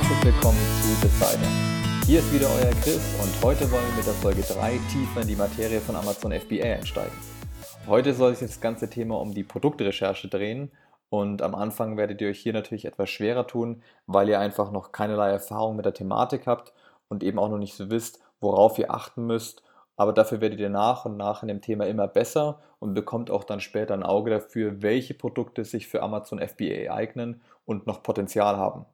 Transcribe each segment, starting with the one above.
Herzlich willkommen zu Decider. Hier ist wieder euer Chris und heute wollen wir mit der Folge 3 tiefer in die Materie von Amazon FBA einsteigen. Heute soll sich das ganze Thema um die Produktrecherche drehen und am Anfang werdet ihr euch hier natürlich etwas schwerer tun, weil ihr einfach noch keinerlei Erfahrung mit der Thematik habt und eben auch noch nicht so wisst, worauf ihr achten müsst aber dafür werdet ihr nach und nach in dem Thema immer besser und bekommt auch dann später ein Auge dafür, welche Produkte sich für Amazon FBA eignen und noch Potenzial haben.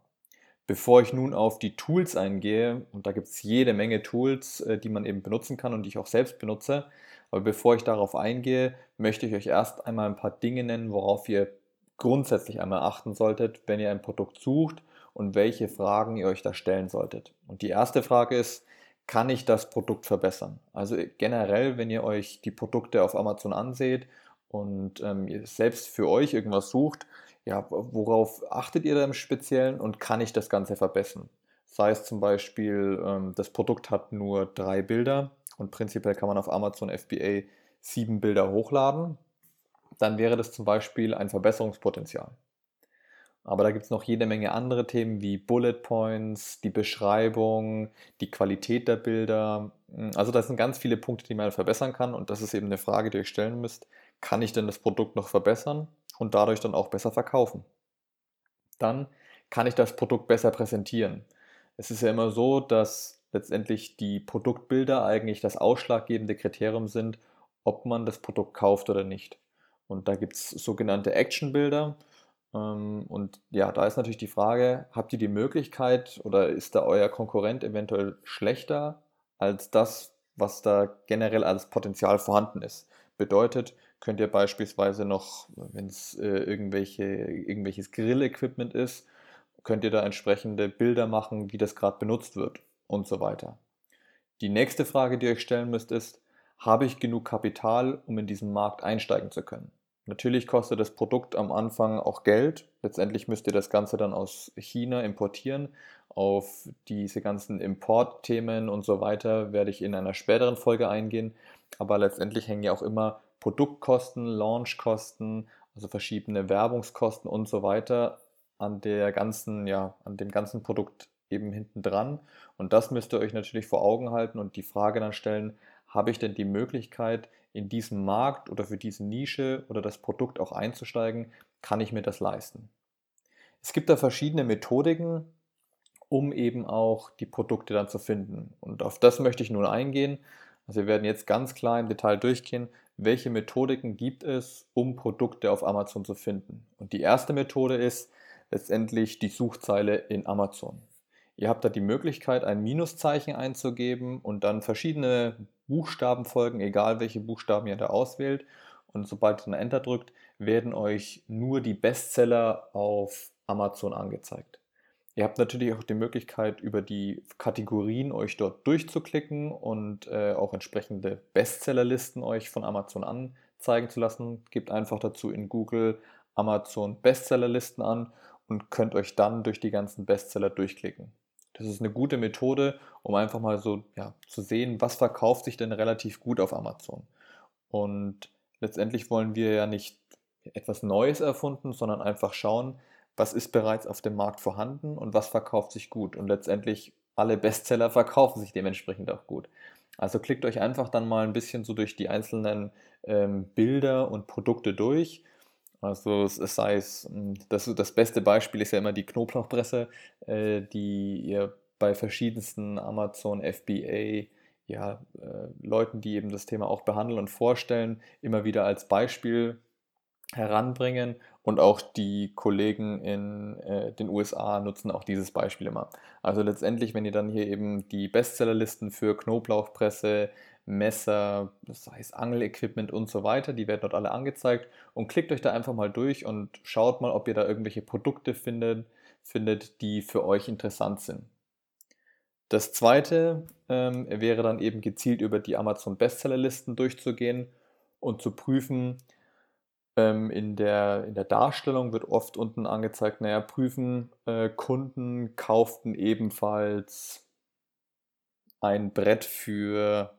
Bevor ich nun auf die Tools eingehe, und da gibt es jede Menge Tools, äh, die man eben benutzen kann und die ich auch selbst benutze, aber bevor ich darauf eingehe, möchte ich euch erst einmal ein paar Dinge nennen, worauf ihr grundsätzlich einmal achten solltet, wenn ihr ein Produkt sucht und welche Fragen ihr euch da stellen solltet. Und die erste Frage ist, kann ich das Produkt verbessern? Also äh, generell, wenn ihr euch die Produkte auf Amazon anseht und ähm, ihr selbst für euch irgendwas sucht, ja, worauf achtet ihr da im Speziellen und kann ich das Ganze verbessern? Sei es zum Beispiel, ähm, das Produkt hat nur drei Bilder und prinzipiell kann man auf Amazon FBA sieben Bilder hochladen, dann wäre das zum Beispiel ein Verbesserungspotenzial. Aber da gibt es noch jede Menge andere Themen wie Bullet Points, die Beschreibung, die Qualität der Bilder. Also das sind ganz viele Punkte, die man verbessern kann und das ist eben eine Frage, die ihr euch stellen müsst. Kann ich denn das Produkt noch verbessern und dadurch dann auch besser verkaufen? Dann kann ich das Produkt besser präsentieren. Es ist ja immer so, dass letztendlich die Produktbilder eigentlich das ausschlaggebende Kriterium sind, ob man das Produkt kauft oder nicht. Und da gibt es sogenannte Action-Bilder. Ähm, und ja, da ist natürlich die Frage, habt ihr die Möglichkeit oder ist da euer Konkurrent eventuell schlechter als das, was da generell als Potenzial vorhanden ist? Bedeutet, könnt ihr beispielsweise noch, wenn es äh, irgendwelche, irgendwelches Grill-Equipment ist, könnt ihr da entsprechende Bilder machen, wie das gerade benutzt wird und so weiter. Die nächste Frage, die ihr euch stellen müsst, ist, habe ich genug Kapital, um in diesen Markt einsteigen zu können? Natürlich kostet das Produkt am Anfang auch Geld. Letztendlich müsst ihr das Ganze dann aus China importieren. Auf diese ganzen Importthemen und so weiter werde ich in einer späteren Folge eingehen. Aber letztendlich hängen ja auch immer Produktkosten, Launchkosten, also verschiedene Werbungskosten und so weiter an der ganzen, ja, an dem ganzen Produkt eben hinten dran. Und das müsst ihr euch natürlich vor Augen halten und die Frage dann stellen, habe ich denn die Möglichkeit, in diesem Markt oder für diese Nische oder das Produkt auch einzusteigen, kann ich mir das leisten. Es gibt da verschiedene Methodiken, um eben auch die Produkte dann zu finden. Und auf das möchte ich nun eingehen. Also wir werden jetzt ganz klar im Detail durchgehen, welche Methodiken gibt es, um Produkte auf Amazon zu finden. Und die erste Methode ist letztendlich die Suchzeile in Amazon. Ihr habt da die Möglichkeit, ein Minuszeichen einzugeben und dann verschiedene Buchstaben folgen, egal welche Buchstaben ihr da auswählt. Und sobald ihr dann Enter drückt, werden euch nur die Bestseller auf Amazon angezeigt. Ihr habt natürlich auch die Möglichkeit, über die Kategorien euch dort durchzuklicken und äh, auch entsprechende Bestsellerlisten euch von Amazon anzeigen zu lassen. Gebt einfach dazu in Google Amazon Bestsellerlisten an und könnt euch dann durch die ganzen Bestseller durchklicken. Das ist eine gute Methode, um einfach mal so ja, zu sehen, was verkauft sich denn relativ gut auf Amazon. Und letztendlich wollen wir ja nicht etwas Neues erfunden, sondern einfach schauen, was ist bereits auf dem Markt vorhanden und was verkauft sich gut. Und letztendlich alle Bestseller verkaufen sich dementsprechend auch gut. Also klickt euch einfach dann mal ein bisschen so durch die einzelnen ähm, Bilder und Produkte durch also es sei es, hm, das, das beste Beispiel ist ja immer die Knoblauchpresse, äh, die ihr bei verschiedensten Amazon FBA ja, äh, Leuten, die eben das Thema auch behandeln und vorstellen, immer wieder als Beispiel heranbringen. Und auch die Kollegen in äh, den USA nutzen auch dieses Beispiel immer. Also letztendlich, wenn ihr dann hier eben die Bestsellerlisten für Knoblauchpresse, Messer, das heißt Angelequipment und so weiter, die werden dort alle angezeigt und klickt euch da einfach mal durch und schaut mal, ob ihr da irgendwelche Produkte findet, findet die für euch interessant sind. Das zweite ähm, wäre dann eben gezielt über die Amazon Bestsellerlisten durchzugehen und zu prüfen, ähm, in, der, in der Darstellung wird oft unten angezeigt, naja, prüfen, äh, Kunden kauften ebenfalls ein Brett für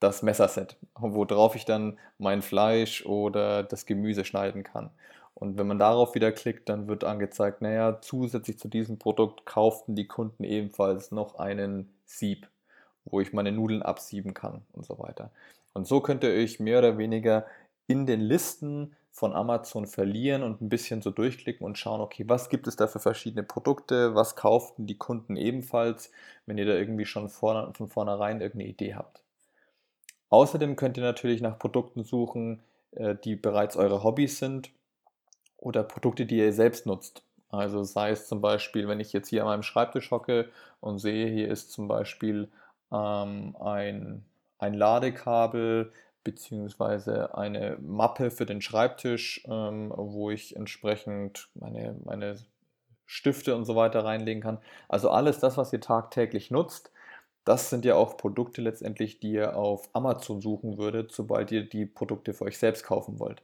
das Messerset, worauf ich dann mein Fleisch oder das Gemüse schneiden kann. Und wenn man darauf wieder klickt, dann wird angezeigt, naja, zusätzlich zu diesem Produkt kauften die Kunden ebenfalls noch einen Sieb, wo ich meine Nudeln absieben kann und so weiter. Und so könnt ihr euch mehr oder weniger in den Listen von Amazon verlieren und ein bisschen so durchklicken und schauen, okay, was gibt es da für verschiedene Produkte, was kauften die Kunden ebenfalls, wenn ihr da irgendwie schon von vornherein irgendeine Idee habt. Außerdem könnt ihr natürlich nach Produkten suchen, äh, die bereits eure Hobbys sind oder Produkte, die ihr selbst nutzt. Also sei es zum Beispiel, wenn ich jetzt hier an meinem Schreibtisch hocke und sehe, hier ist zum Beispiel ähm, ein, ein Ladekabel beziehungsweise eine Mappe für den Schreibtisch, ähm, wo ich entsprechend meine, meine Stifte und so weiter reinlegen kann. Also alles das, was ihr tagtäglich nutzt, das sind ja auch Produkte letztendlich, die ihr auf Amazon suchen würdet, sobald ihr die Produkte für euch selbst kaufen wollt.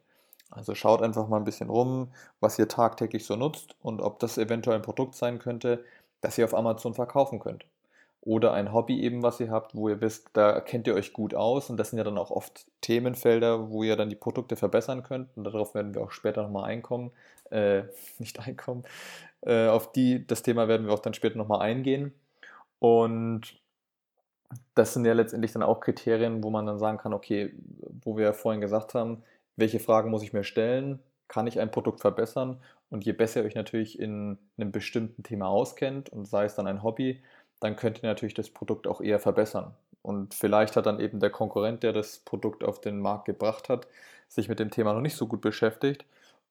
Also schaut einfach mal ein bisschen rum, was ihr tagtäglich so nutzt und ob das eventuell ein Produkt sein könnte, das ihr auf Amazon verkaufen könnt. Oder ein Hobby eben, was ihr habt, wo ihr wisst, da kennt ihr euch gut aus. Und das sind ja dann auch oft Themenfelder, wo ihr dann die Produkte verbessern könnt. Und darauf werden wir auch später nochmal einkommen, äh, nicht einkommen, äh, auf die, das Thema werden wir auch dann später nochmal eingehen. Und das sind ja letztendlich dann auch Kriterien, wo man dann sagen kann, okay, wo wir ja vorhin gesagt haben, welche Fragen muss ich mir stellen, kann ich ein Produkt verbessern? Und je besser ihr euch natürlich in einem bestimmten Thema auskennt und sei es dann ein Hobby, dann könnt ihr natürlich das Produkt auch eher verbessern. Und vielleicht hat dann eben der Konkurrent, der das Produkt auf den Markt gebracht hat, sich mit dem Thema noch nicht so gut beschäftigt.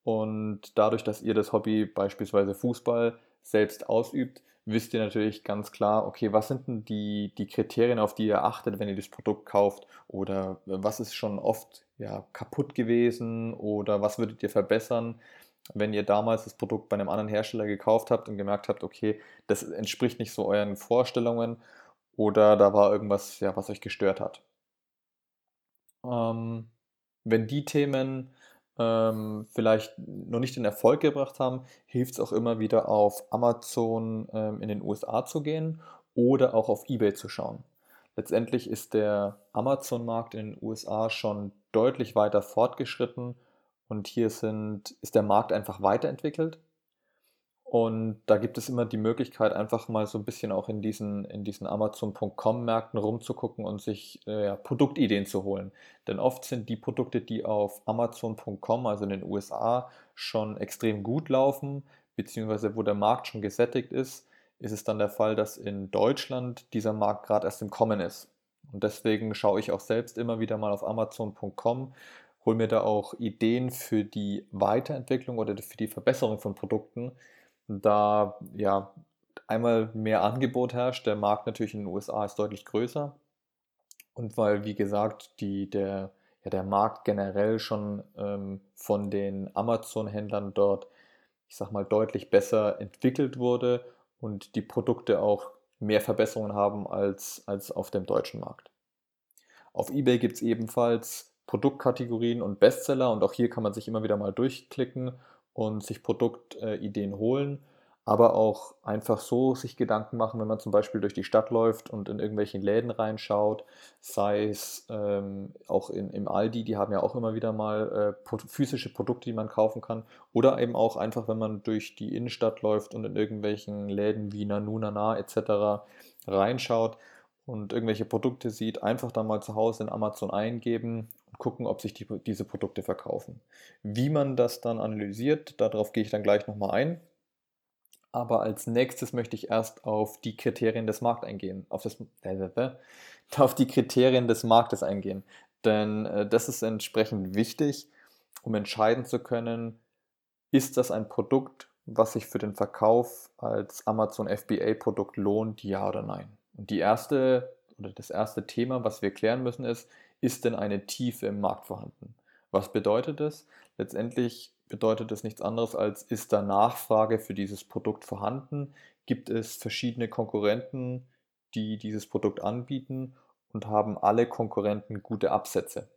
Und dadurch, dass ihr das Hobby beispielsweise Fußball selbst ausübt, wisst ihr natürlich ganz klar, okay, was sind denn die, die Kriterien, auf die ihr achtet, wenn ihr das Produkt kauft? Oder was ist schon oft ja, kaputt gewesen? Oder was würdet ihr verbessern, wenn ihr damals das Produkt bei einem anderen Hersteller gekauft habt und gemerkt habt, okay, das entspricht nicht so euren Vorstellungen oder da war irgendwas, ja, was euch gestört hat? Ähm, wenn die Themen ähm, vielleicht noch nicht den Erfolg gebracht haben, hilft es auch immer wieder auf Amazon ähm, in den USA zu gehen oder auch auf eBay zu schauen. Letztendlich ist der Amazon-Markt in den USA schon deutlich weiter fortgeschritten und hier sind, ist der Markt einfach weiterentwickelt und da gibt es immer die Möglichkeit, einfach mal so ein bisschen auch in diesen, in diesen Amazon.com-Märkten rumzugucken und sich äh, Produktideen zu holen. Denn oft sind die Produkte, die auf Amazon.com, also in den USA, schon extrem gut laufen, beziehungsweise wo der Markt schon gesättigt ist, ist es dann der Fall, dass in Deutschland dieser Markt gerade erst im Kommen ist. Und deswegen schaue ich auch selbst immer wieder mal auf Amazon.com, hole mir da auch Ideen für die Weiterentwicklung oder für die Verbesserung von Produkten da ja einmal mehr Angebot herrscht. Der Markt natürlich in den USA ist deutlich größer. Und weil, wie gesagt, die, der, ja, der Markt generell schon ähm, von den Amazon-Händlern dort, ich sag mal, deutlich besser entwickelt wurde und die Produkte auch mehr Verbesserungen haben als, als auf dem deutschen Markt. Auf eBay gibt es ebenfalls Produktkategorien und Bestseller. Und auch hier kann man sich immer wieder mal durchklicken und sich Produktideen holen, aber auch einfach so sich Gedanken machen, wenn man zum Beispiel durch die Stadt läuft und in irgendwelchen Läden reinschaut, sei es ähm, auch in, im Aldi, die haben ja auch immer wieder mal äh, physische Produkte, die man kaufen kann, oder eben auch einfach, wenn man durch die Innenstadt läuft und in irgendwelchen Läden wie Nanu, Nana etc. reinschaut und irgendwelche Produkte sieht, einfach da mal zu Hause in Amazon eingeben gucken, ob sich die, diese Produkte verkaufen. Wie man das dann analysiert, darauf gehe ich dann gleich nochmal ein. Aber als nächstes möchte ich erst auf die Kriterien des Marktes eingehen, auf, das, äh, auf die Kriterien des Marktes eingehen. Denn äh, das ist entsprechend wichtig, um entscheiden zu können, ist das ein Produkt, was sich für den Verkauf als Amazon FBA-Produkt lohnt, ja oder nein. Und die erste oder das erste Thema, was wir klären müssen, ist, ist denn eine Tiefe im Markt vorhanden? Was bedeutet das? Letztendlich bedeutet es nichts anderes als, ist da Nachfrage für dieses Produkt vorhanden? Gibt es verschiedene Konkurrenten, die dieses Produkt anbieten und haben alle Konkurrenten gute Absätze?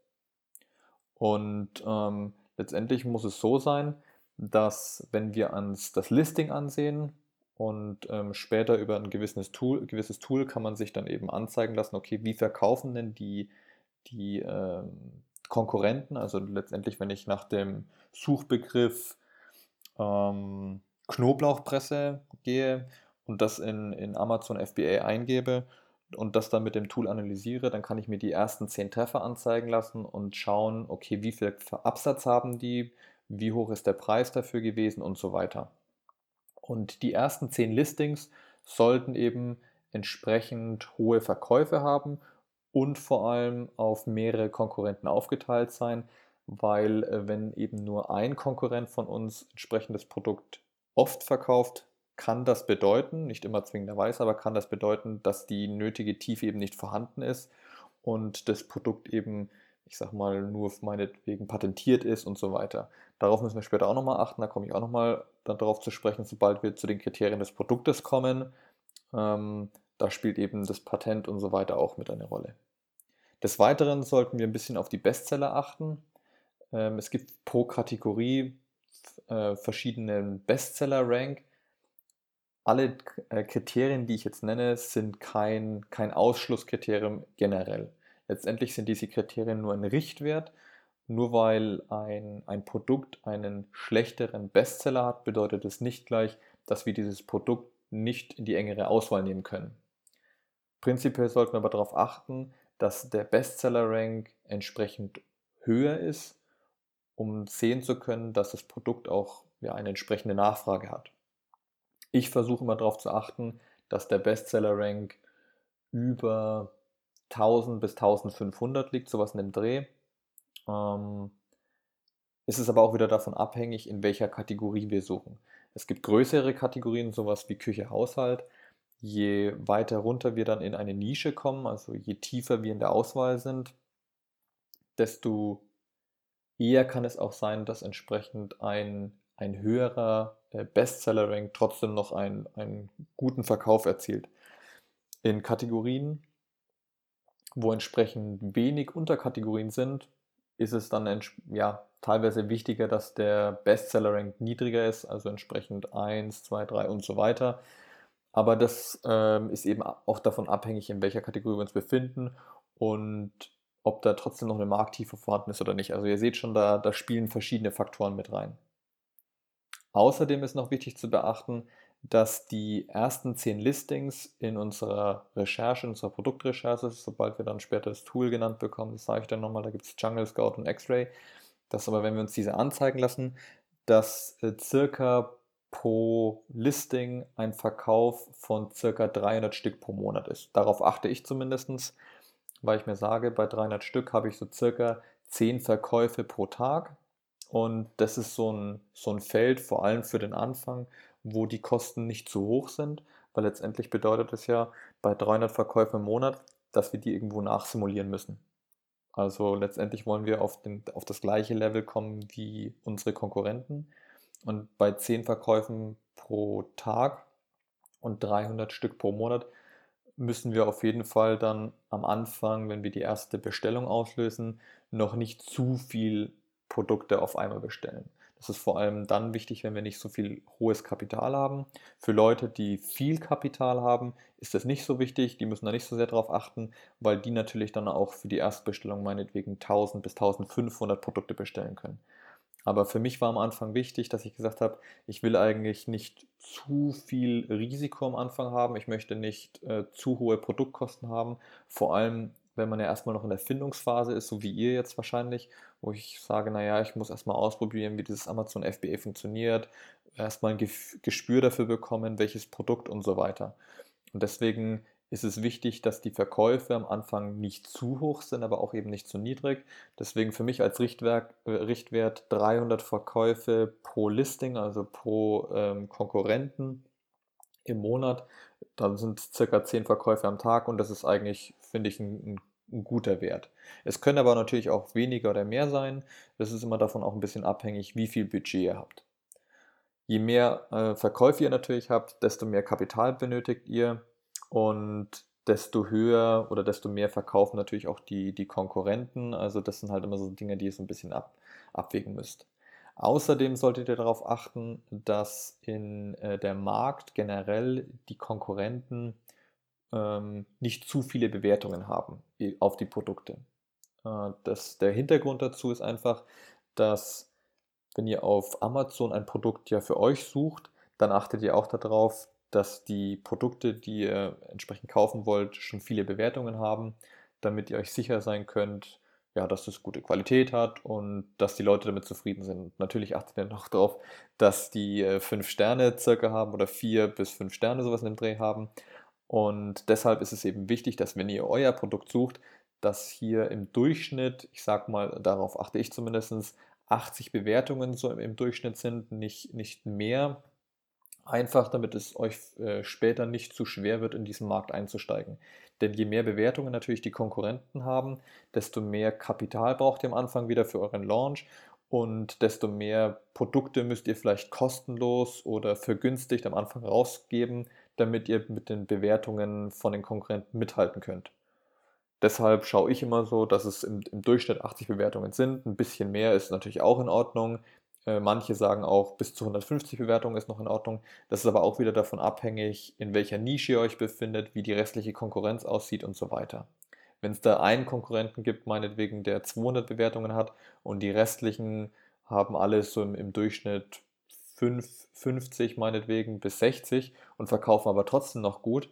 Und ähm, letztendlich muss es so sein, dass wenn wir uns das Listing ansehen und ähm, später über ein gewisses Tool, gewisses Tool kann man sich dann eben anzeigen lassen, okay, wie verkaufen denn die die äh, Konkurrenten, also letztendlich, wenn ich nach dem Suchbegriff ähm, Knoblauchpresse gehe und das in, in Amazon FBA eingebe und das dann mit dem Tool analysiere, dann kann ich mir die ersten 10 Treffer anzeigen lassen und schauen, okay, wie viel Absatz haben die, wie hoch ist der Preis dafür gewesen und so weiter. Und die ersten 10 Listings sollten eben entsprechend hohe Verkäufe haben und vor allem auf mehrere Konkurrenten aufgeteilt sein, weil äh, wenn eben nur ein Konkurrent von uns entsprechendes Produkt oft verkauft, kann das bedeuten, nicht immer zwingenderweise, aber kann das bedeuten, dass die nötige Tiefe eben nicht vorhanden ist und das Produkt eben, ich sag mal, nur meinetwegen patentiert ist und so weiter. Darauf müssen wir später auch nochmal achten, da komme ich auch nochmal darauf zu sprechen, sobald wir zu den Kriterien des Produktes kommen. Ähm, da spielt eben das Patent und so weiter auch mit eine Rolle. Des Weiteren sollten wir ein bisschen auf die Bestseller achten. Ähm, es gibt pro Kategorie äh, verschiedene Bestseller-Rank. Alle äh, Kriterien, die ich jetzt nenne, sind kein, kein Ausschlusskriterium generell. Letztendlich sind diese Kriterien nur ein Richtwert. Nur weil ein, ein Produkt einen schlechteren Bestseller hat, bedeutet es nicht gleich, dass wir dieses Produkt nicht in die engere Auswahl nehmen können. Prinzipiell sollten wir aber darauf achten, dass der Bestseller-Rank entsprechend höher ist um sehen zu können, dass das Produkt auch ja, eine entsprechende Nachfrage hat. Ich versuche immer darauf zu achten, dass der Bestseller-Rank über 1000 bis 1500 liegt, sowas in dem Dreh. Ähm, es ist aber auch wieder davon abhängig, in welcher Kategorie wir suchen. Es gibt größere Kategorien, sowas wie Küche, Haushalt. Je weiter runter wir dann in eine Nische kommen, also je tiefer wir in der Auswahl sind, desto eher kann es auch sein, dass entsprechend ein, ein höherer äh, Bestseller-Rank trotzdem noch einen, einen guten Verkauf erzielt. In Kategorien, wo entsprechend wenig Unterkategorien sind, ist es dann ja, teilweise wichtiger, dass der Bestseller-Rank niedriger ist, also entsprechend 1, 2, 3 und so weiter. Aber das ähm, ist eben auch davon abhängig, in welcher Kategorie wir uns befinden und ob da trotzdem noch eine Markttiefe vorhanden ist oder nicht. Also ihr seht schon, da, da spielen verschiedene Faktoren mit rein. Außerdem ist noch wichtig zu beachten, dass die ersten zehn Listings in unserer Recherche, in unserer Produktrecherche, sobald wir dann später das Tool genannt bekommen, das sage ich dann nochmal, da gibt es Jungle Scout und X-Ray, dass aber, wenn wir uns diese anzeigen lassen, dass äh, circa pro Listing ein Verkauf von circa 300 Stück pro Monat ist. Darauf achte ich zumindest weil ich mir sage, bei 300 Stück habe ich so circa 10 Verkäufe pro Tag. Und das ist so ein, so ein Feld, vor allem für den Anfang, wo die Kosten nicht zu hoch sind, weil letztendlich bedeutet es ja bei 300 Verkäufen im Monat, dass wir die irgendwo nachsimulieren müssen. Also letztendlich wollen wir auf, den, auf das gleiche Level kommen wie unsere Konkurrenten. Und bei 10 Verkäufen pro Tag und 300 Stück pro Monat müssen wir auf jeden Fall dann am Anfang, wenn wir die erste Bestellung auslösen, noch nicht zu viel Produkte auf einmal bestellen. Das ist vor allem dann wichtig, wenn wir nicht so viel hohes Kapital haben. Für Leute, die viel Kapital haben, ist das nicht so wichtig. Die müssen da nicht so sehr darauf achten, weil die natürlich dann auch für die Erstbestellung meinetwegen 1000 bis 1500 Produkte bestellen können. Aber für mich war am Anfang wichtig, dass ich gesagt habe, ich will eigentlich nicht zu viel Risiko am Anfang haben. Ich möchte nicht äh, zu hohe Produktkosten haben. Vor allem, wenn man ja erstmal noch in der Findungsphase ist, so wie ihr jetzt wahrscheinlich, wo ich sage, naja, ich muss erstmal ausprobieren, wie dieses Amazon FBA funktioniert, erstmal ein Gespür dafür bekommen, welches Produkt und so weiter. Und deswegen ist es wichtig, dass die Verkäufe am Anfang nicht zu hoch sind, aber auch eben nicht zu niedrig. Deswegen für mich als Richtwerk, äh, Richtwert 300 Verkäufe pro Listing, also pro ähm, Konkurrenten im Monat. Da sind circa 10 Verkäufe am Tag und das ist eigentlich, finde ich, ein, ein guter Wert. Es können aber natürlich auch weniger oder mehr sein. Das ist immer davon auch ein bisschen abhängig, wie viel Budget ihr habt. Je mehr äh, Verkäufe ihr natürlich habt, desto mehr Kapital benötigt ihr und desto höher oder desto mehr verkaufen natürlich auch die, die Konkurrenten. Also das sind halt immer so Dinge, die ihr so ein bisschen ab, abwägen müsst. Außerdem solltet ihr darauf achten, dass in äh, der Markt generell die Konkurrenten ähm, nicht zu viele Bewertungen haben auf die Produkte. Äh, das, der Hintergrund dazu ist einfach, dass wenn ihr auf Amazon ein Produkt ja für euch sucht, dann achtet ihr auch darauf, dass die Produkte, die ihr entsprechend kaufen wollt, schon viele Bewertungen haben, damit ihr euch sicher sein könnt, ja, dass es gute Qualität hat und dass die Leute damit zufrieden sind. Natürlich achtet ihr noch darauf, dass die äh, fünf Sterne circa haben oder vier bis fünf Sterne sowas in dem Dreh haben. Und deshalb ist es eben wichtig, dass wenn ihr euer Produkt sucht, dass hier im Durchschnitt, ich sag mal, darauf achte ich zumindest, 80 Bewertungen so im Durchschnitt sind, nicht, nicht mehr. Einfach, damit es euch äh, später nicht zu schwer wird, in diesen Markt einzusteigen. Denn je mehr Bewertungen natürlich die Konkurrenten haben, desto mehr Kapital braucht ihr am Anfang wieder für euren Launch und desto mehr Produkte müsst ihr vielleicht kostenlos oder vergünstigt am Anfang rausgeben, damit ihr mit den Bewertungen von den Konkurrenten mithalten könnt. Deshalb schaue ich immer so, dass es im, im, Durchschnitt 80 Bewertungen sind. Ein bisschen mehr ist natürlich auch in Ordnung. Äh, manche sagen auch, bis zu 150 Bewertungen ist noch in Ordnung. Das ist aber auch wieder davon abhängig, in welcher Nische ihr euch befindet, wie die restliche Konkurrenz aussieht und so weiter. Wenn es da einen Konkurrenten gibt, meinetwegen, der 200 Bewertungen hat und die restlichen haben alles so im, im Durchschnitt 5, 50 meinetwegen bis 60 und verkaufen aber trotzdem noch gut,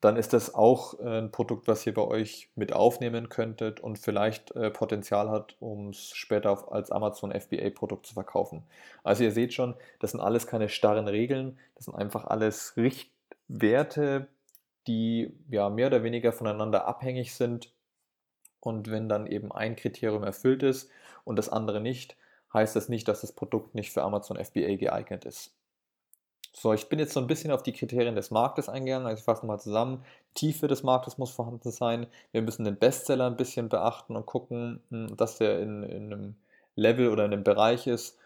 dann ist das auch äh, ein Produkt, was ihr bei euch mit aufnehmen könntet und vielleicht äh, Potenzial hat, um es später als Amazon FBA-Produkt zu verkaufen. Also ihr seht schon, das sind alles keine starren Regeln, das sind einfach alles Richtwerte, die ja mehr oder weniger voneinander abhängig sind. Und wenn dann eben ein Kriterium erfüllt ist und das andere nicht, heißt das nicht, dass das Produkt nicht für Amazon FBA geeignet ist. So, ich bin jetzt so ein bisschen auf die Kriterien des Marktes eingegangen. Also ich fasse nochmal zusammen. Tiefe des Marktes muss vorhanden sein. Wir müssen den Bestseller ein bisschen beachten und gucken, hm, dass der in, in einem Level oder in einem Bereich ist,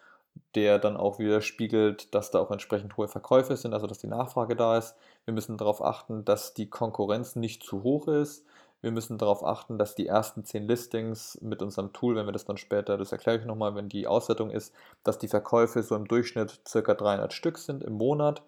der dann auch widerspiegelt, dass da auch entsprechend hohe Verkäufe sind, also dass die Nachfrage da ist. Wir müssen darauf achten, dass die Konkurrenz nicht zu hoch ist. Wir müssen darauf achten, dass die ersten zehn Listings mit unserem Tool, wenn wir das dann später, das erkläre ich nochmal, wenn die Auswertung ist, dass die Verkäufe so im Durchschnitt circa 300 Stück sind im Monat.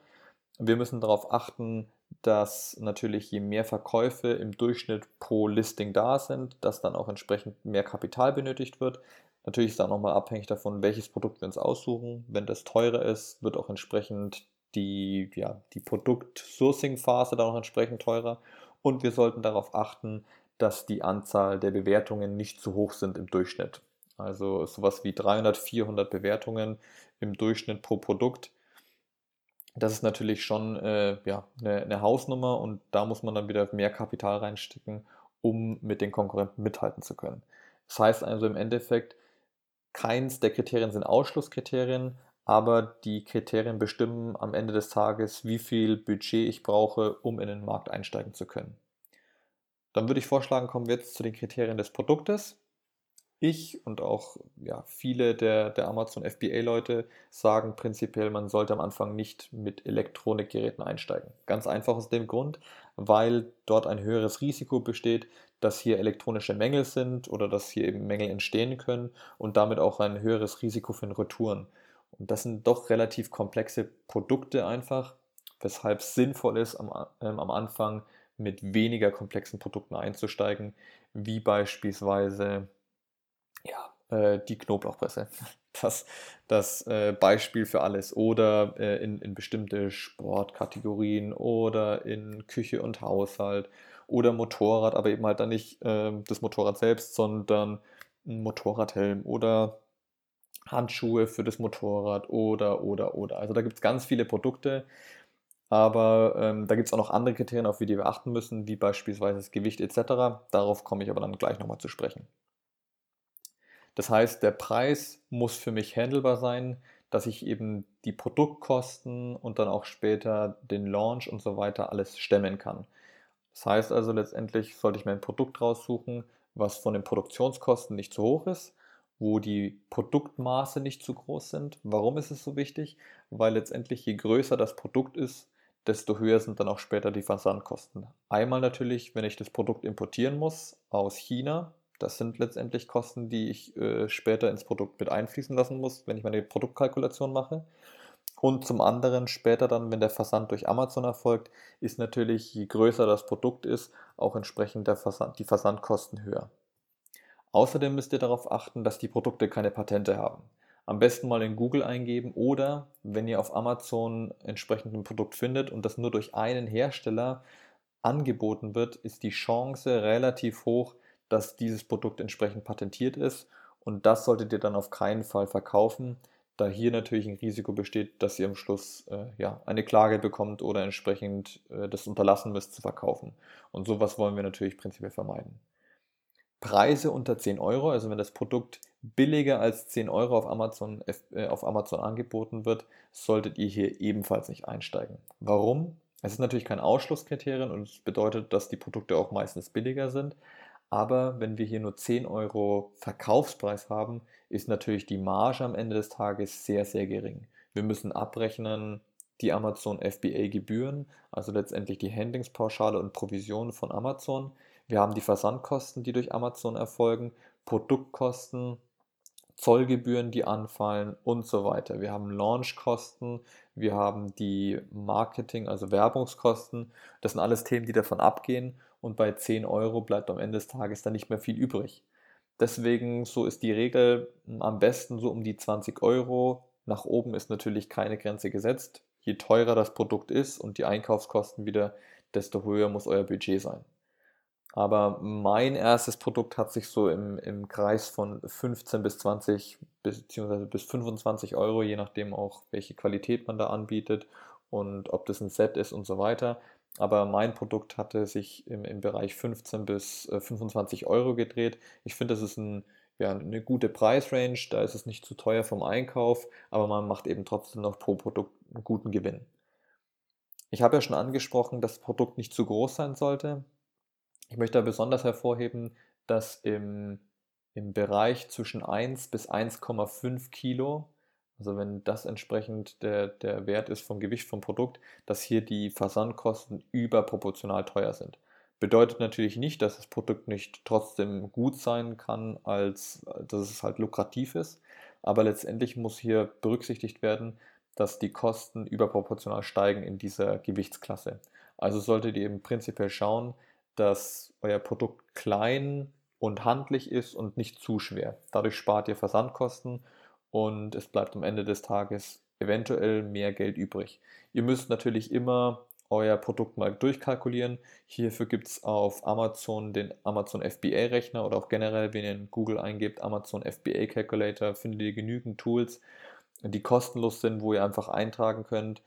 Wir müssen darauf achten, dass natürlich je mehr Verkäufe im Durchschnitt pro Listing da sind, dass dann auch entsprechend mehr Kapital benötigt wird. Natürlich ist dann nochmal abhängig davon, welches Produkt wir uns aussuchen. Wenn das teurer ist, wird auch entsprechend die, ja, die Produkt-Sourcing-Phase dann auch entsprechend teurer und wir sollten darauf achten, dass die Anzahl der Bewertungen nicht zu hoch sind im Durchschnitt. Also sowas wie 300, 400 Bewertungen im Durchschnitt pro Produkt. Das ist natürlich schon äh, ja, eine, eine Hausnummer und da muss man dann wieder mehr Kapital reinstecken, um mit den Konkurrenten mithalten zu können. Das heißt also im Endeffekt, keins der Kriterien sind Ausschlusskriterien, aber die Kriterien bestimmen am Ende des Tages, wie viel Budget ich brauche, um in den Markt einsteigen zu können. Dann würde ich vorschlagen, kommen wir jetzt zu den Kriterien des Produktes. Ich und auch ja, viele der, der Amazon FBA-Leute sagen prinzipiell, man sollte am Anfang nicht mit Elektronikgeräten einsteigen. Ganz einfach aus dem Grund, weil dort ein höheres Risiko besteht, dass hier elektronische Mängel sind oder dass hier eben Mängel entstehen können und damit auch ein höheres Risiko für Retouren. Und das sind doch relativ komplexe Produkte einfach, weshalb es sinnvoll ist, am, ähm, am Anfang mit weniger komplexen Produkten einzusteigen, wie beispielsweise ja, äh, die Knoblauchpresse. Das, das äh, Beispiel für alles. Oder äh, in, in bestimmte Sportkategorien oder in Küche und Haushalt oder Motorrad, aber eben halt dann nicht ähm, das Motorrad selbst, sondern ein Motorradhelm oder Handschuhe für das Motorrad oder, oder, oder. Also da gibt es ganz viele Produkte, aber ähm, da gibt es auch noch andere Kriterien, auf die wir achten müssen, wie beispielsweise das Gewicht etc. Darauf komme ich aber dann gleich nochmal zu sprechen. Das heißt, der Preis muss für mich handelbar sein, dass ich eben die Produktkosten und dann auch später den Launch und so weiter alles stemmen kann. Das heißt also letztendlich sollte ich mir ein Produkt raussuchen, was von den Produktionskosten nicht zu hoch ist wo die Produktmaße nicht zu groß sind. Warum ist es so wichtig? Weil letztendlich je größer das Produkt ist, desto höher sind dann auch später die Versandkosten. Einmal natürlich, wenn ich das Produkt importieren muss aus China. Das sind letztendlich Kosten, die ich äh, später ins Produkt mit einfließen lassen muss, wenn ich meine Produktkalkulation mache. Und zum anderen später dann, wenn der Versand durch Amazon erfolgt, ist natürlich, je größer das Produkt ist, auch entsprechend der Versand, die Versandkosten höher. Außerdem müsst ihr darauf achten, dass die Produkte keine Patente haben. Am besten mal in Google eingeben oder wenn ihr auf Amazon entsprechend ein Produkt findet und das nur durch einen Hersteller angeboten wird, ist die Chance relativ hoch, dass dieses Produkt entsprechend patentiert ist und das solltet ihr dann auf keinen Fall verkaufen, da hier natürlich ein Risiko besteht, dass ihr am Schluss äh, ja, eine Klage bekommt oder entsprechend äh, das unterlassen müsst zu verkaufen. Und sowas wollen wir natürlich prinzipiell vermeiden. Preise unter 10 Euro, also wenn das Produkt billiger als 10 Euro auf Amazon, äh, auf Amazon angeboten wird, solltet ihr hier ebenfalls nicht einsteigen. Warum? Es ist natürlich kein Ausschlusskriterium und es bedeutet, dass die Produkte auch meistens billiger sind. Aber wenn wir hier nur 10 Euro Verkaufspreis haben, ist natürlich die Marge am Ende des Tages sehr, sehr gering. Wir müssen abrechnen die Amazon FBA Gebühren, also letztendlich die Handlingspauschale und Provision von Amazon. Wir haben die Versandkosten, die durch Amazon erfolgen, Produktkosten, Zollgebühren, die anfallen und so weiter. Wir haben Launchkosten, wir haben die Marketing, also Werbungskosten. Das sind alles Themen, die davon abgehen und bei 10 Euro bleibt am Ende des Tages dann nicht mehr viel übrig. Deswegen, so ist die Regel am besten so um die 20 Euro. Nach oben ist natürlich keine Grenze gesetzt. Je teurer das Produkt ist und die Einkaufskosten wieder, desto höher muss euer Budget sein. Aber mein erstes Produkt hat sich so im, im Kreis von 15 bis 20 bzw. bis 25 Euro, je nachdem auch welche Qualität man da anbietet und ob das ein Set ist und so weiter. Aber mein Produkt hatte sich im, im Bereich 15 bis 25 äh, Euro gedreht. Ich finde, das ist ein, ja, eine gute Preisrange. Da ist es nicht zu teuer vom Einkauf, aber man macht eben trotzdem noch pro Produkt einen guten Gewinn. Ich habe ja schon angesprochen, dass das Produkt nicht zu groß sein sollte. Ich möchte da besonders hervorheben, dass im, im Bereich zwischen 1 bis 1,5 Kilo, also wenn das entsprechend der, der Wert ist vom Gewicht vom Produkt, dass hier die Versandkosten überproportional teuer sind. Bedeutet natürlich nicht, dass das Produkt nicht trotzdem gut sein kann, als dass es halt lukrativ ist, aber letztendlich muss hier berücksichtigt werden, dass die Kosten überproportional steigen in dieser Gewichtsklasse. Also solltet ihr eben prinzipiell schauen, dass euer Produkt klein und handlich ist und nicht zu schwer. Dadurch spart ihr Versandkosten und es bleibt am Ende des Tages eventuell mehr Geld übrig. Ihr müsst natürlich immer euer Produkt mal durchkalkulieren. Hierfür gibt es auf Amazon den Amazon FBA Rechner oder auch generell, wenn ihr in Google eingebt, Amazon FBA Calculator, findet ihr genügend Tools, die kostenlos sind, wo ihr einfach eintragen könnt,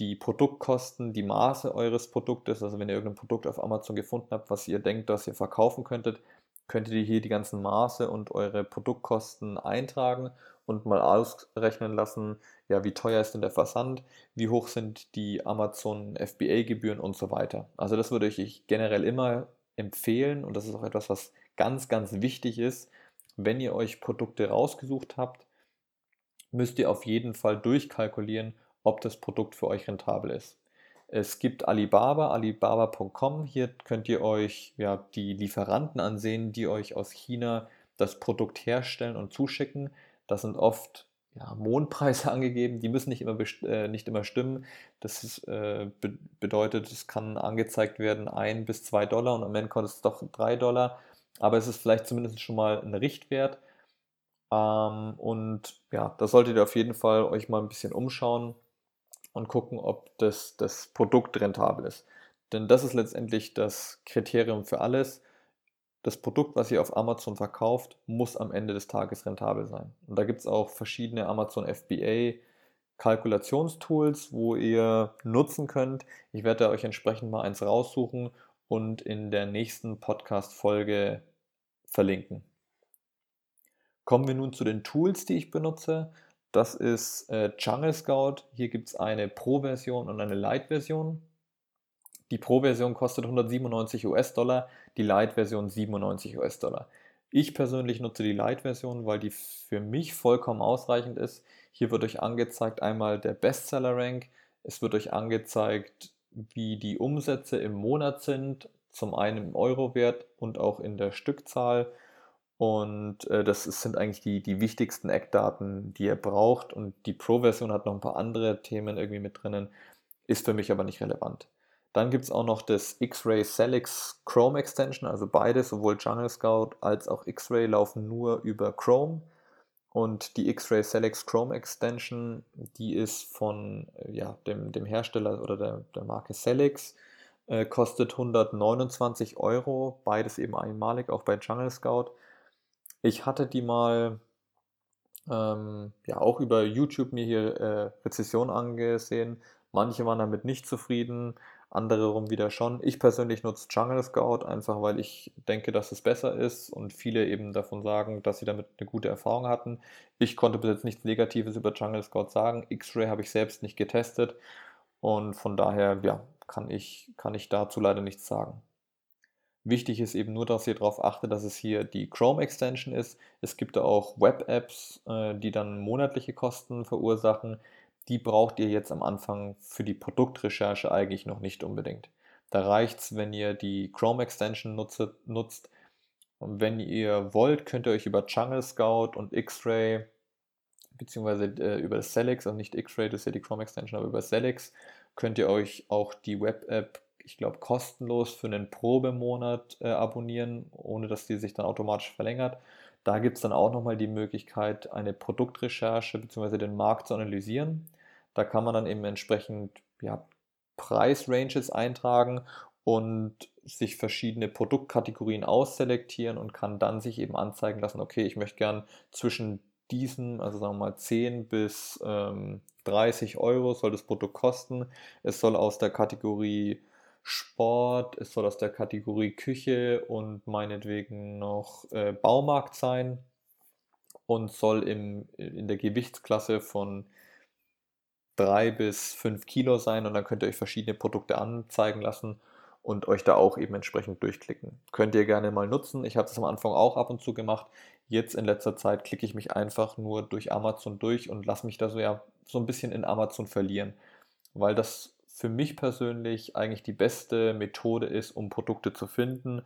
die Produktkosten, die Maße eures Produktes, also wenn ihr irgendein Produkt auf Amazon gefunden habt, was ihr denkt, dass ihr verkaufen könntet, könntet ihr hier die ganzen Maße und eure Produktkosten eintragen und mal ausrechnen lassen, ja, wie teuer ist denn der Versand, wie hoch sind die Amazon FBA-Gebühren und so weiter. Also das würde ich generell immer empfehlen und das ist auch etwas, was ganz, ganz wichtig ist. Wenn ihr euch Produkte rausgesucht habt, müsst ihr auf jeden Fall durchkalkulieren, ob das Produkt für euch rentabel ist. Es gibt Alibaba, alibaba.com. Hier könnt ihr euch ja, die Lieferanten ansehen, die euch aus China das Produkt herstellen und zuschicken. Das sind oft ja, Mondpreise angegeben, die müssen nicht immer, äh, nicht immer stimmen. Das ist, äh, be bedeutet, es kann angezeigt werden 1 bis 2 Dollar und am Ende kostet es doch 3 Dollar. Aber es ist vielleicht zumindest schon mal ein Richtwert. Ähm, und ja, da solltet ihr auf jeden Fall euch mal ein bisschen umschauen und gucken, ob das, das Produkt rentabel ist. Denn das ist letztendlich das Kriterium für alles. Das Produkt, was ihr auf Amazon verkauft, muss am Ende des Tages rentabel sein. Und da gibt es auch verschiedene Amazon FBA Kalkulationstools, wo ihr nutzen könnt. Ich werde euch entsprechend mal eins raussuchen und in der nächsten Podcast-Folge verlinken. Kommen wir nun zu den Tools, die ich benutze. Das ist äh, Jungle Scout. Hier gibt es eine Pro-Version und eine Lite-Version. Die Pro-Version kostet 197 US-Dollar, die Lite-Version 97 US-Dollar. Ich persönlich nutze die Lite-Version, weil die für mich vollkommen ausreichend ist. Hier wird euch angezeigt einmal der Bestseller-Rank. Es wird euch angezeigt, wie die Umsätze im Monat sind, zum einen im Euro-Wert und auch in der Stückzahl. Und äh, das sind eigentlich die, die wichtigsten Eckdaten, die ihr braucht. Und die Pro-Version hat noch ein paar andere Themen irgendwie mit drinnen, ist für mich aber nicht relevant. Dann gibt es auch noch das X-Ray Celix Chrome Extension, also beide, sowohl Jungle Scout als auch X-Ray, laufen nur über Chrome. Und die X-Ray Selex Chrome Extension, die ist von äh, ja, dem, dem Hersteller oder der, der Marke Selex, äh, kostet 129 Euro, beides eben einmalig, auch bei Jungle Scout. Ich hatte die mal ähm, ja auch über YouTube mir hier äh, Rezession angesehen. Manche waren damit nicht zufrieden, andere rum wieder schon. Ich persönlich nutze Jungle Scout einfach, weil ich denke, dass es besser ist und viele eben davon sagen, dass sie damit eine gute Erfahrung hatten. Ich konnte bis jetzt nichts Negatives über Jungle Scout sagen. X-Ray habe ich selbst nicht getestet und von daher ja, kann, ich, kann ich dazu leider nichts sagen. Wichtig ist eben nur, dass ihr darauf achtet, dass es hier die Chrome Extension ist. Es gibt da auch Web-Apps, äh, die dann monatliche Kosten verursachen die braucht ihr jetzt am Anfang für die Produktrecherche eigentlich noch nicht unbedingt. Da reicht es, wenn ihr die Chrome Extension nutze, nutzt. Und wenn ihr wollt, könnt ihr euch über Jungle Scout und X-Ray beziehungsweise äh, über Celix, also nicht X-Ray, das ist ja die Chrome Extension, aber über Celix könnt ihr euch auch die Web-App, ich glaube, kostenlos für einen Probemonat äh, abonnieren, ohne dass die sich dann automatisch verlängert. Da gibt es dann auch nochmal die Möglichkeit, eine Produktrecherche bzw. den Markt zu analysieren. Da kann man dann eben entsprechend ja, Preisranges eintragen und sich verschiedene Produktkategorien ausselektieren und kann dann sich eben anzeigen lassen, okay, ich möchte gern zwischen diesen, also sagen wir mal 10 bis ähm, 30 Euro soll das Produkt kosten. Es soll aus der Kategorie Sport, es soll aus der Kategorie Küche und meinetwegen noch äh, Baumarkt sein und soll im, in der Gewichtsklasse von 3 bis 5 Kilo sein und dann könnt ihr euch verschiedene Produkte anzeigen lassen und euch da auch eben entsprechend durchklicken. Könnt ihr gerne mal nutzen. Ich habe das am Anfang auch ab und zu gemacht. Jetzt in letzter Zeit klicke ich mich einfach nur durch Amazon durch und lasse mich da so ja so ein bisschen in Amazon verlieren, weil das für mich persönlich eigentlich die beste Methode ist, um Produkte zu finden.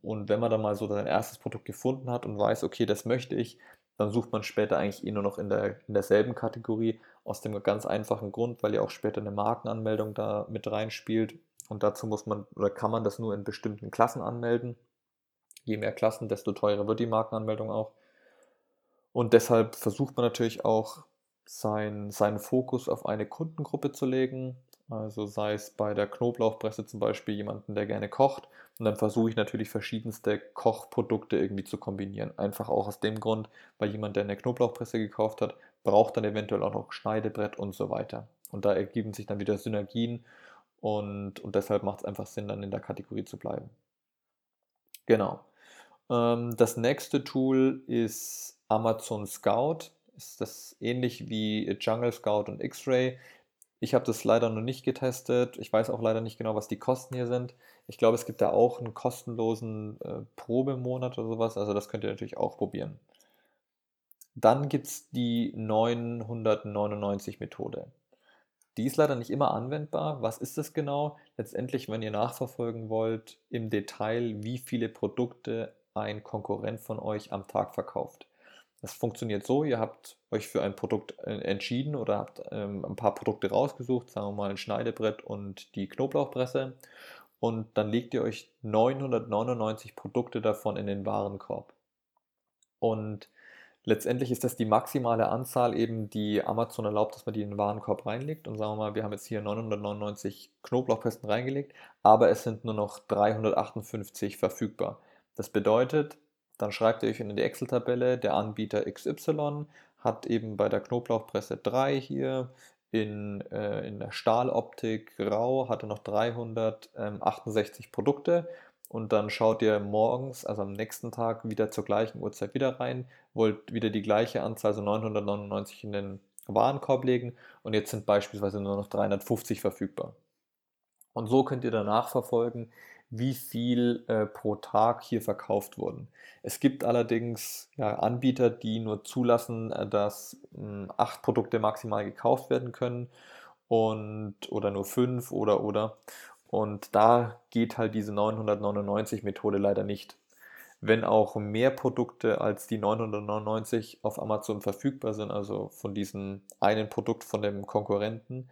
Und wenn man dann mal so sein erstes Produkt gefunden hat und weiß, okay, das möchte ich, dann sucht man später eigentlich eh nur noch in, der, in derselben Kategorie. Aus dem ganz einfachen Grund, weil ja auch später eine Markenanmeldung da mit reinspielt. Und dazu muss man oder kann man das nur in bestimmten Klassen anmelden. Je mehr Klassen, desto teurer wird die Markenanmeldung auch. Und deshalb versucht man natürlich auch, sein, seinen Fokus auf eine Kundengruppe zu legen also sei es bei der Knoblauchpresse zum Beispiel jemanden, der gerne kocht. Und dann versuche ich natürlich verschiedenste Kochprodukte irgendwie zu kombinieren. Einfach auch aus dem Grund, weil jemand, der eine Knoblauchpresse gekauft hat, braucht dann eventuell auch noch Schneidebrett und so weiter. Und da ergeben sich dann wieder Synergien und, und deshalb macht es einfach Sinn, dann in der Kategorie zu bleiben. Genau. Ähm, das nächste Tool ist Amazon Scout. Ist das ähnlich wie Jungle Scout und X-Ray? Ich habe das leider noch nicht getestet. Ich weiß auch leider nicht genau, was die Kosten hier sind. Ich glaube, es gibt da auch einen kostenlosen äh, Probemonat oder sowas. Also das könnt ihr natürlich auch probieren. Dann gibt es die 999 Methode. Die ist leider nicht immer anwendbar. Was ist das genau? Letztendlich, wenn ihr nachverfolgen wollt im Detail, wie viele Produkte ein Konkurrent von euch am Tag verkauft. Das funktioniert so, ihr habt euch für ein Produkt äh, entschieden oder habt ähm, ein paar Produkte rausgesucht, sagen wir mal ein Schneidebrett und die Knoblauchpresse und dann legt ihr euch 999 Produkte davon in den Warenkorb. Und letztendlich ist das die maximale Anzahl eben, die Amazon erlaubt, dass man die in den Warenkorb reinlegt. Und sagen wir mal, wir haben jetzt hier 999 Knoblauchpressen reingelegt, aber es sind nur noch 358 verfügbar. Das bedeutet, dann schreibt ihr euch in die Excel-Tabelle, der Anbieter XY hat eben bei der Knoblauchpresse 3 hier, in, äh, in der Stahloptik Grau hatte noch 368 Produkte. Und dann schaut ihr morgens, also am nächsten Tag wieder zur gleichen Uhrzeit wieder rein, wollt wieder die gleiche Anzahl, also 999 in den Warenkorb legen. Und jetzt sind beispielsweise nur noch 350 verfügbar. Und so könnt ihr danach verfolgen, wie viel äh, pro Tag hier verkauft wurden. Es gibt allerdings ja, Anbieter, die nur zulassen, äh, dass mh, hm, acht Produkte maximal gekauft werden können und oder nur fünf oder oder. Und da geht halt diese 999 Methode leider nicht. Wenn auch mehr Produkte als die 999 auf Amazon verfügbar sind, also von diesem einen Produkt von dem Konkurrenten,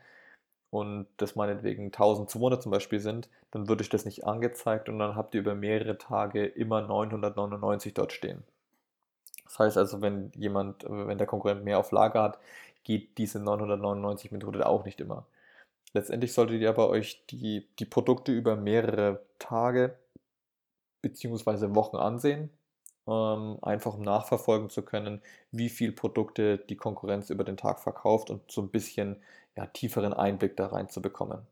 und das meinetwegen 1200 zum Beispiel sind, dann würde ich das nicht angezeigt und dann habt ihr über mehrere Tage immer 999 dort stehen. Das heißt also, wenn jemand, wenn der Konkurrent mehr auf Lager hat, geht diese 999 Methode auch nicht immer. Letztendlich solltet ihr aber euch die, die Produkte über mehrere Tage bzw. Wochen ansehen, ähm, einfach um nachverfolgen zu können, wie viele Produkte die Konkurrenz über den Tag verkauft und so ein bisschen ja, tieferen Einblick da rein zu bekommen.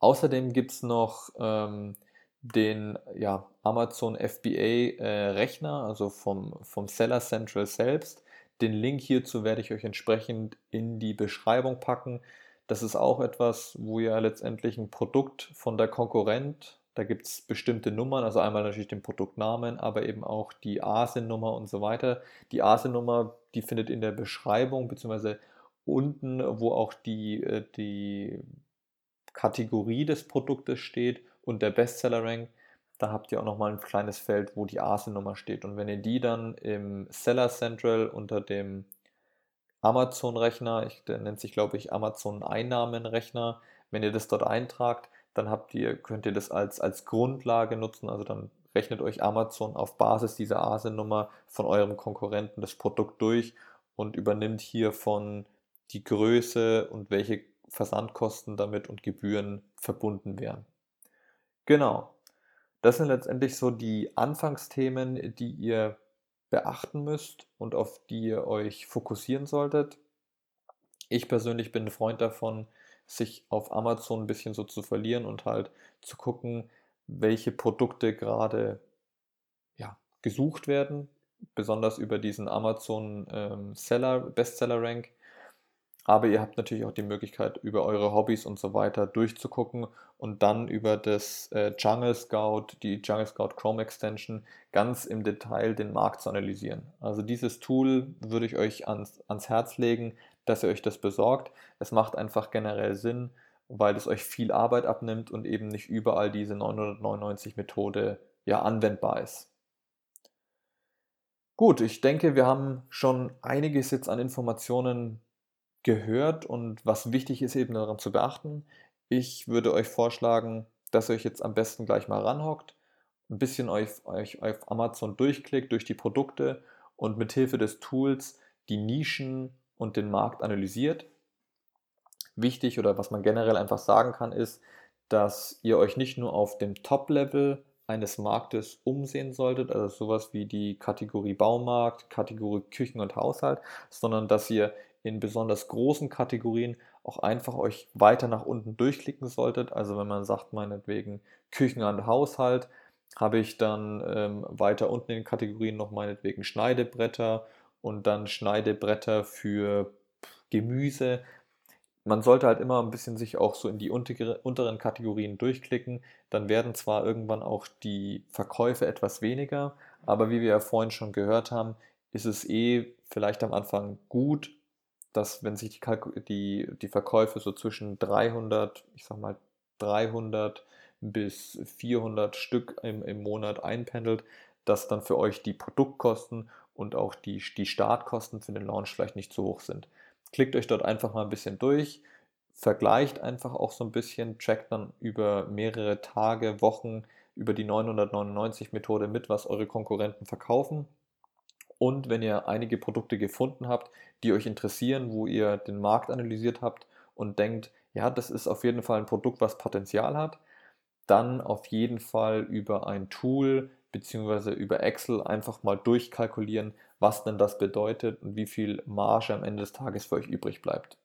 Außerdem gibt es noch ähm, den ja, Amazon FBA äh, Rechner, also vom, vom Seller Central selbst. Den Link hierzu werde ich euch entsprechend in die Beschreibung packen. Das ist auch etwas, wo ihr letztendlich ein Produkt von der Konkurrent, da gibt es bestimmte Nummern, also einmal natürlich den Produktnamen, aber eben auch die ASIN-Nummer und so weiter. Die ASIN-Nummer, die findet in der Beschreibung beziehungsweise unten, wo auch die, äh, die Kategorie des Produktes steht und der Bestseller-Rank. Da habt ihr auch nochmal ein kleines Feld, wo die ASIN-Nummer steht. Und wenn ihr die dann im Seller Central unter dem Amazon-Rechner, der nennt sich glaube ich Amazon-Einnahmenrechner, wenn ihr das dort eintragt, dann habt ihr, könnt ihr das als, als Grundlage nutzen. Also dann rechnet euch Amazon auf Basis dieser ASIN-Nummer von eurem Konkurrenten das Produkt durch und übernimmt hiervon die Größe und welche Versandkosten damit und Gebühren verbunden wären. Genau. Das sind letztendlich so die Anfangsthemen, die ihr beachten müsst und auf die ihr euch fokussieren solltet. Ich persönlich bin ein Freund davon, sich auf Amazon ein bisschen so zu verlieren und halt zu gucken, welche Produkte gerade ja, gesucht werden, besonders über diesen Amazon ähm, Seller, Bestseller Rank aber ihr habt natürlich auch die Möglichkeit, über eure Hobbys und so weiter durchzugucken und dann über das äh, Jungle Scout, die Jungle Scout Chrome Extension, ganz im Detail den Markt zu analysieren. Also dieses Tool würde ich euch ans, ans Herz legen, dass ihr euch das besorgt. Es macht einfach generell Sinn, weil es euch viel Arbeit abnimmt und eben nicht überall diese 999 Methode ja anwendbar ist. Gut, ich denke, wir haben schon einiges jetzt an Informationen gehört und was wichtig ist eben daran zu beachten. Ich würde euch vorschlagen, dass ihr euch jetzt am besten gleich mal ranhockt, ein bisschen euch, euch auf Amazon durchklickt durch die Produkte und mit Hilfe des Tools die Nischen und den Markt analysiert. Wichtig oder was man generell einfach sagen kann, ist, dass ihr euch nicht nur auf dem Top-Level eines Marktes umsehen solltet, also sowas wie die Kategorie Baumarkt, Kategorie Küchen und Haushalt, sondern dass ihr in besonders großen Kategorien auch einfach euch weiter nach unten durchklicken solltet. Also wenn man sagt, meinetwegen Küchen und Haushalt, habe ich dann ähm, weiter unten in den Kategorien noch meinetwegen Schneidebretter und dann Schneidebretter für Gemüse. Man sollte halt immer ein bisschen sich auch so in die unteren Kategorien durchklicken. Dann werden zwar irgendwann auch die Verkäufe etwas weniger, aber wie wir ja vorhin schon gehört haben, ist es eh vielleicht am Anfang gut, dass wenn sich die, die, die Verkäufe so zwischen 300, ich sag mal 300 bis 400 Stück im, im Monat einpendelt, dass dann für euch die Produktkosten und auch die, die Startkosten für den Launch vielleicht nicht zu hoch sind. Klickt euch dort einfach mal ein bisschen durch, vergleicht einfach auch so ein bisschen, checkt dann über mehrere Tage, Wochen über die 999 Methode mit, was eure Konkurrenten verkaufen und wenn ihr einige Produkte gefunden habt, die euch interessieren, wo ihr den Markt analysiert habt und denkt, ja, das ist auf jeden Fall ein Produkt, was Potenzial hat, dann auf jeden Fall über ein Tool bzw. über Excel einfach mal durchkalkulieren, was denn das bedeutet und wie viel Marge am Ende des Tages für euch übrig bleibt.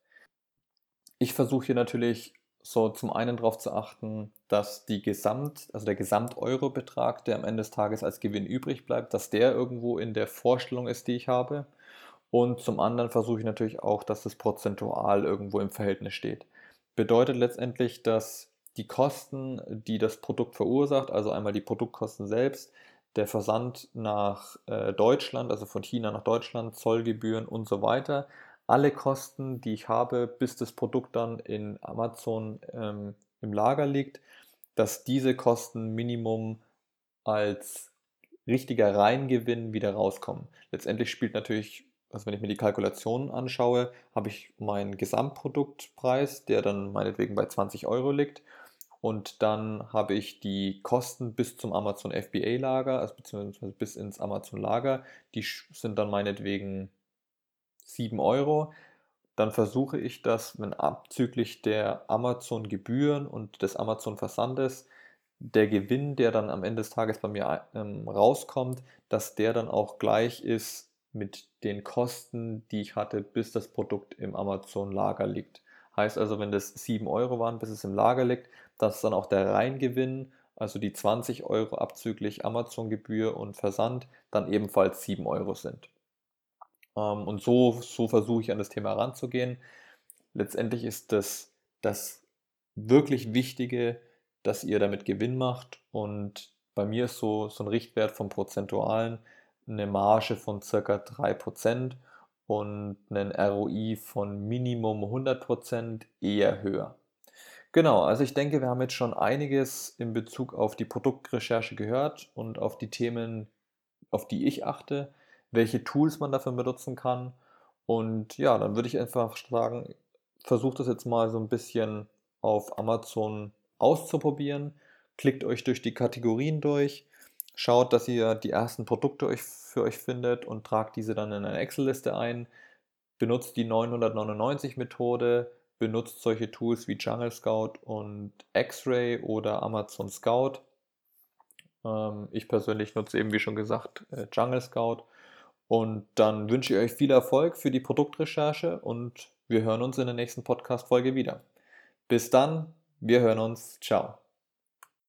Ich versuche hier natürlich so zum einen darauf zu achten, dass die Gesamt, also der Gesamt-Euro-Betrag, der am Ende des Tages als Gewinn übrig bleibt, dass der irgendwo in der Vorstellung ist, die ich habe. Und zum anderen versuche ich natürlich auch, dass es prozentual irgendwo im Verhältnis steht. Bedeutet letztendlich, dass die Kosten, die das Produkt verursacht, also einmal die Produktkosten selbst, der Versand nach äh, Deutschland, also von China nach Deutschland, Zollgebühren und so weiter, alle Kosten, die ich habe, bis das Produkt dann in Amazon ähm, im Lager liegt, dass diese Kosten Minimum als richtiger Reingewinn wieder rauskommen. Letztendlich spielt natürlich, also wenn ich mir die Kalkulationen anschaue, habe ich meinen Gesamtproduktpreis, der dann meinetwegen bei 20 Euro liegt und dann habe ich die Kosten bis zum Amazon FBA Lager, also beziehungsweise bis ins Amazon Lager, die sind dann meinetwegen 7 Euro. Dann versuche ich das, wenn abzüglich der Amazon Gebühren und des Amazon Versandes der Gewinn, der dann am Ende des Tages bei mir ähm, rauskommt, dass der dann auch gleich ist mit den Kosten, die ich hatte, bis das Produkt im Amazon Lager liegt. Heißt also, wenn das 7 Euro waren, bis es im Lager liegt, dass dann auch der Reingewinn, also die 20 Euro abzüglich Amazon-Gebühr und Versand, dann ebenfalls 7 Euro sind. Ähm, und so, so versuche ich an das Thema heranzugehen. Letztendlich ist das, das wirklich Wichtige, dass ihr damit Gewinn macht und bei mir ist so, so ein Richtwert vom Prozentualen eine Marge von circa 3% und einen ROI von Minimum 100% eher höher. Genau, also ich denke, wir haben jetzt schon einiges in Bezug auf die Produktrecherche gehört und auf die Themen, auf die ich achte, welche Tools man dafür benutzen kann. Und ja, dann würde ich einfach sagen, versucht das jetzt mal so ein bisschen auf Amazon auszuprobieren. Klickt euch durch die Kategorien durch, schaut, dass ihr die ersten Produkte euch für euch findet und tragt diese dann in eine Excel-Liste ein. Benutzt die 999 Methode, benutzt solche Tools wie Jungle Scout und X-Ray oder Amazon Scout. Ähm, ich persönlich nutze eben, wie schon gesagt, äh, Jungle Scout. Und dann wünsche ich euch viel Erfolg für die Produktrecherche und wir hören uns in der nächsten Podcast-Folge wieder. Bis dann, wir hören uns. Ciao.